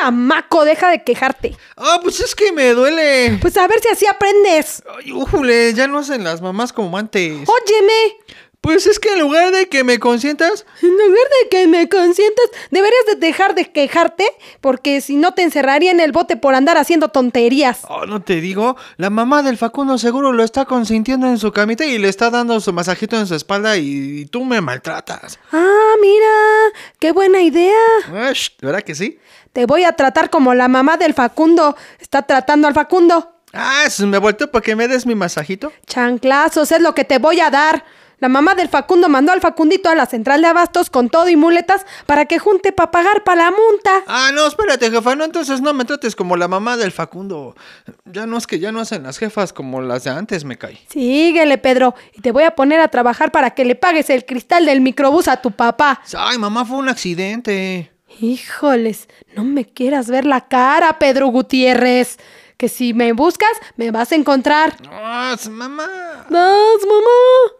Chamaco! Deja de quejarte. ¡Ah, pues es que me duele! Pues a ver si así aprendes. Ay, újule, ya no hacen las mamás como antes. Óyeme. Pues es que en lugar de que me consientas, En lugar de que me consientas, deberías de dejar de quejarte, porque si no te encerraría en el bote por andar haciendo tonterías. oh, no te digo, la mamá del Facundo seguro lo está consintiendo en su camita y le está dando su masajito en su espalda y, tú me maltratas. Ah, mira, qué buena idea. Ash, ¿Verdad que sí? Te voy a tratar como la mamá del Facundo. Está tratando al Facundo. Ah, me volteó para que me des mi masajito. Chanclazos es lo que te voy a dar. La mamá del Facundo mandó al Facundito a la central de abastos con todo y muletas para que junte para pagar para la multa. Ah, no, espérate, jefa, no, entonces no me trates como la mamá del Facundo. Ya no es que ya no hacen las jefas como las de antes, me cae. Síguele, Pedro, y te voy a poner a trabajar para que le pagues el cristal del microbús a tu papá. Ay, mamá, fue un accidente. Híjoles, no me quieras ver la cara, Pedro Gutiérrez. Que si me buscas, me vas a encontrar. Ah, mamá. ¡Vas, mamá!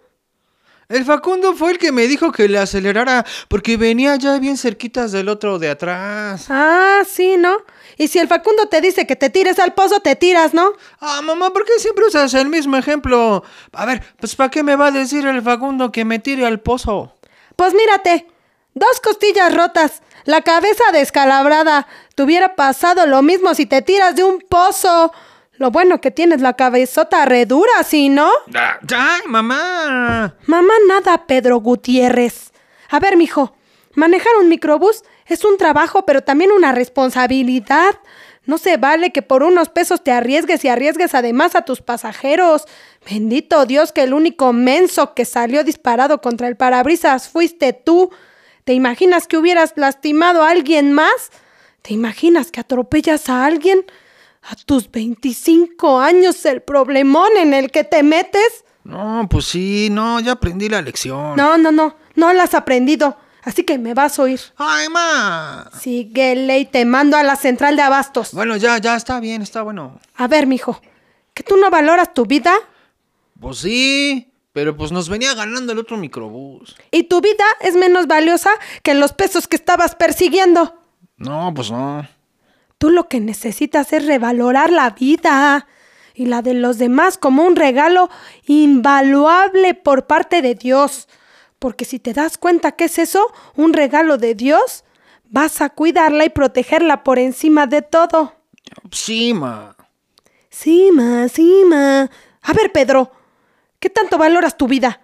El Facundo fue el que me dijo que le acelerara porque venía ya bien cerquitas del otro de atrás. Ah, sí, ¿no? Y si el Facundo te dice que te tires al pozo, te tiras, ¿no? Ah, mamá, ¿por qué siempre usas el mismo ejemplo? A ver, pues ¿para qué me va a decir el Facundo que me tire al pozo? Pues mírate, dos costillas rotas, la cabeza descalabrada. Te hubiera pasado lo mismo si te tiras de un pozo. Lo bueno que tienes la cabezota redura, ¿sí, no? ¡Ya, mamá! Mamá nada, Pedro Gutiérrez. A ver, mijo, manejar un microbús es un trabajo, pero también una responsabilidad. No se vale que por unos pesos te arriesgues y arriesgues además a tus pasajeros. Bendito Dios que el único menso que salió disparado contra el parabrisas fuiste tú. ¿Te imaginas que hubieras lastimado a alguien más? ¿Te imaginas que atropellas a alguien? A tus 25 años el problemón en el que te metes. No, pues sí, no, ya aprendí la lección. No, no, no, no la has aprendido. Así que me vas a oír. ¡Ay, ma! Síguele y te mando a la central de abastos. Bueno, ya, ya, está bien, está bueno. A ver, mijo, ¿que tú no valoras tu vida? Pues sí, pero pues nos venía ganando el otro microbús. Y tu vida es menos valiosa que los pesos que estabas persiguiendo. No, pues no. Tú lo que necesitas es revalorar la vida y la de los demás como un regalo invaluable por parte de Dios. Porque si te das cuenta que es eso, un regalo de Dios, vas a cuidarla y protegerla por encima de todo. Sí, ma. Sí, ma, sí, ma. A ver, Pedro, ¿qué tanto valoras tu vida?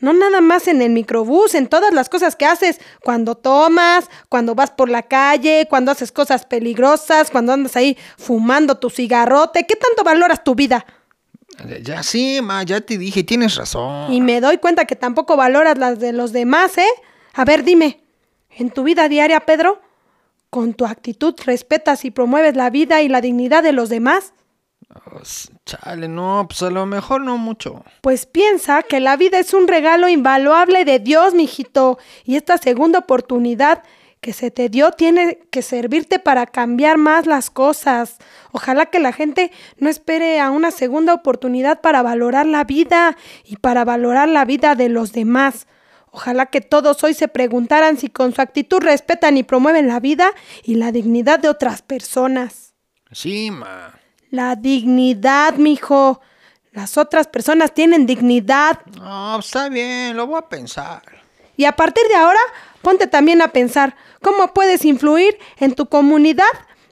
No nada más en el microbús, en todas las cosas que haces, cuando tomas, cuando vas por la calle, cuando haces cosas peligrosas, cuando andas ahí fumando tu cigarrote, ¿qué tanto valoras tu vida? Ya sí, ma, ya te dije, tienes razón. Y me doy cuenta que tampoco valoras las de los demás, ¿eh? A ver, dime, en tu vida diaria, Pedro, ¿con tu actitud respetas y promueves la vida y la dignidad de los demás? Chale, no, pues a lo mejor no mucho. Pues piensa que la vida es un regalo invaluable de Dios, mijito, y esta segunda oportunidad que se te dio tiene que servirte para cambiar más las cosas. Ojalá que la gente no espere a una segunda oportunidad para valorar la vida y para valorar la vida de los demás. Ojalá que todos hoy se preguntaran si con su actitud respetan y promueven la vida y la dignidad de otras personas. Sí, ma. La dignidad, mijo. Las otras personas tienen dignidad. No, está bien, lo voy a pensar. Y a partir de ahora ponte también a pensar cómo puedes influir en tu comunidad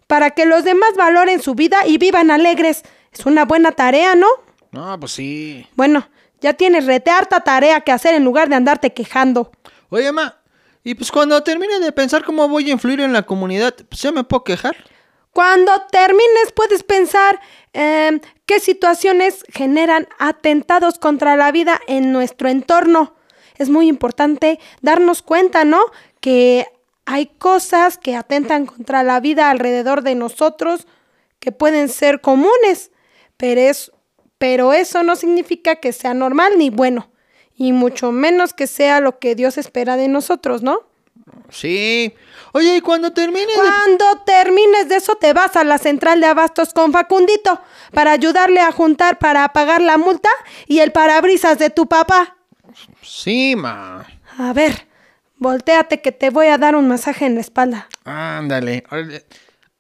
para que los demás valoren su vida y vivan alegres. Es una buena tarea, ¿no? No, pues sí. Bueno, ya tienes rete harta tarea que hacer en lugar de andarte quejando. Oye, ma, y pues cuando termine de pensar cómo voy a influir en la comunidad, pues ya me puedo quejar. Cuando termines puedes pensar em, qué situaciones generan atentados contra la vida en nuestro entorno. Es muy importante darnos cuenta, ¿no? Que hay cosas que atentan contra la vida alrededor de nosotros que pueden ser comunes, pero, es, pero eso no significa que sea normal ni bueno, y mucho menos que sea lo que Dios espera de nosotros, ¿no? Sí. Oye, y cuando termine... Cuando termines de eso te vas a la central de abastos con Facundito para ayudarle a juntar para pagar la multa y el parabrisas de tu papá. Sí, ma. A ver, volteate que te voy a dar un masaje en la espalda. Ándale.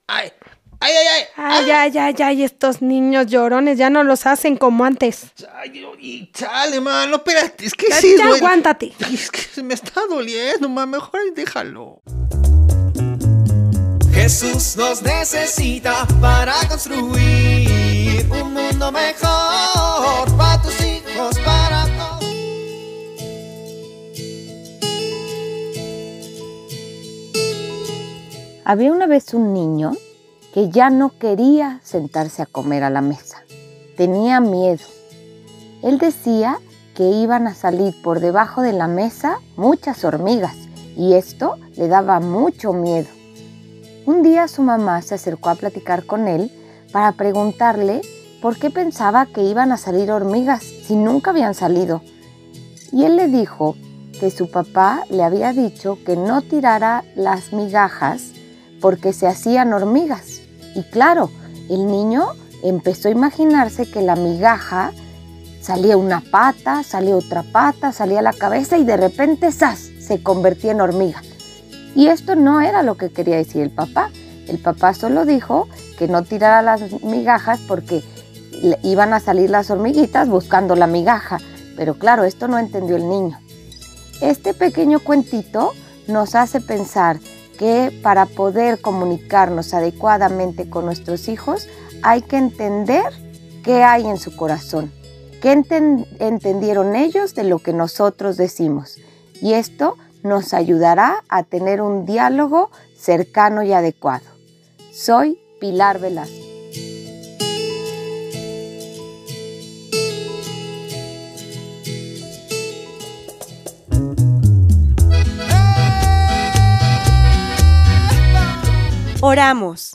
Ay, ay, ay, ay. Ay, ay, ay, ay, estos niños llorones ya no los hacen como antes. Ay, y chale, ma, no, espérate, es que Ya, sí ya duele. aguántate. Ay, Es que se me está doliendo, ma, mejor ahí déjalo. Jesús nos necesita para construir un mundo mejor para tus hijos, para todos. Había una vez un niño que ya no quería sentarse a comer a la mesa. Tenía miedo. Él decía que iban a salir por debajo de la mesa muchas hormigas y esto le daba mucho miedo. Un día su mamá se acercó a platicar con él para preguntarle por qué pensaba que iban a salir hormigas si nunca habían salido. Y él le dijo que su papá le había dicho que no tirara las migajas porque se hacían hormigas. Y claro, el niño empezó a imaginarse que la migaja salía una pata, salía otra pata, salía la cabeza y de repente ¡zas! se convertía en hormiga. Y esto no era lo que quería decir el papá. El papá solo dijo que no tirara las migajas porque iban a salir las hormiguitas buscando la migaja. Pero claro, esto no entendió el niño. Este pequeño cuentito nos hace pensar que para poder comunicarnos adecuadamente con nuestros hijos hay que entender qué hay en su corazón, qué enten- entendieron ellos de lo que nosotros decimos. Y esto nos ayudará a tener un diálogo cercano y adecuado. Soy Pilar Velasco. Oramos.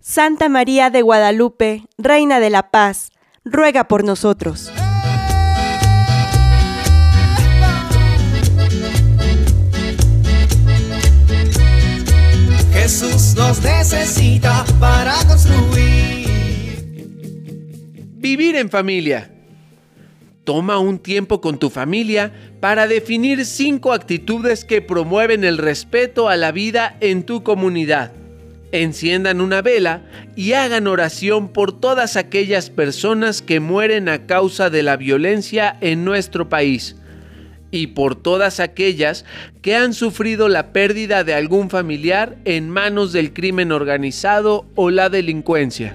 Santa María de Guadalupe, Reina de la Paz, ruega por nosotros. Jesús nos necesita para construir. Vivir en familia. Toma un tiempo con tu familia para definir cinco actitudes que promueven el respeto a la vida en tu comunidad. Enciendan una vela y hagan oración por todas aquellas personas que mueren a causa de la violencia en nuestro país y por todas aquellas que han sufrido la pérdida de algún familiar en manos del crimen organizado o la delincuencia.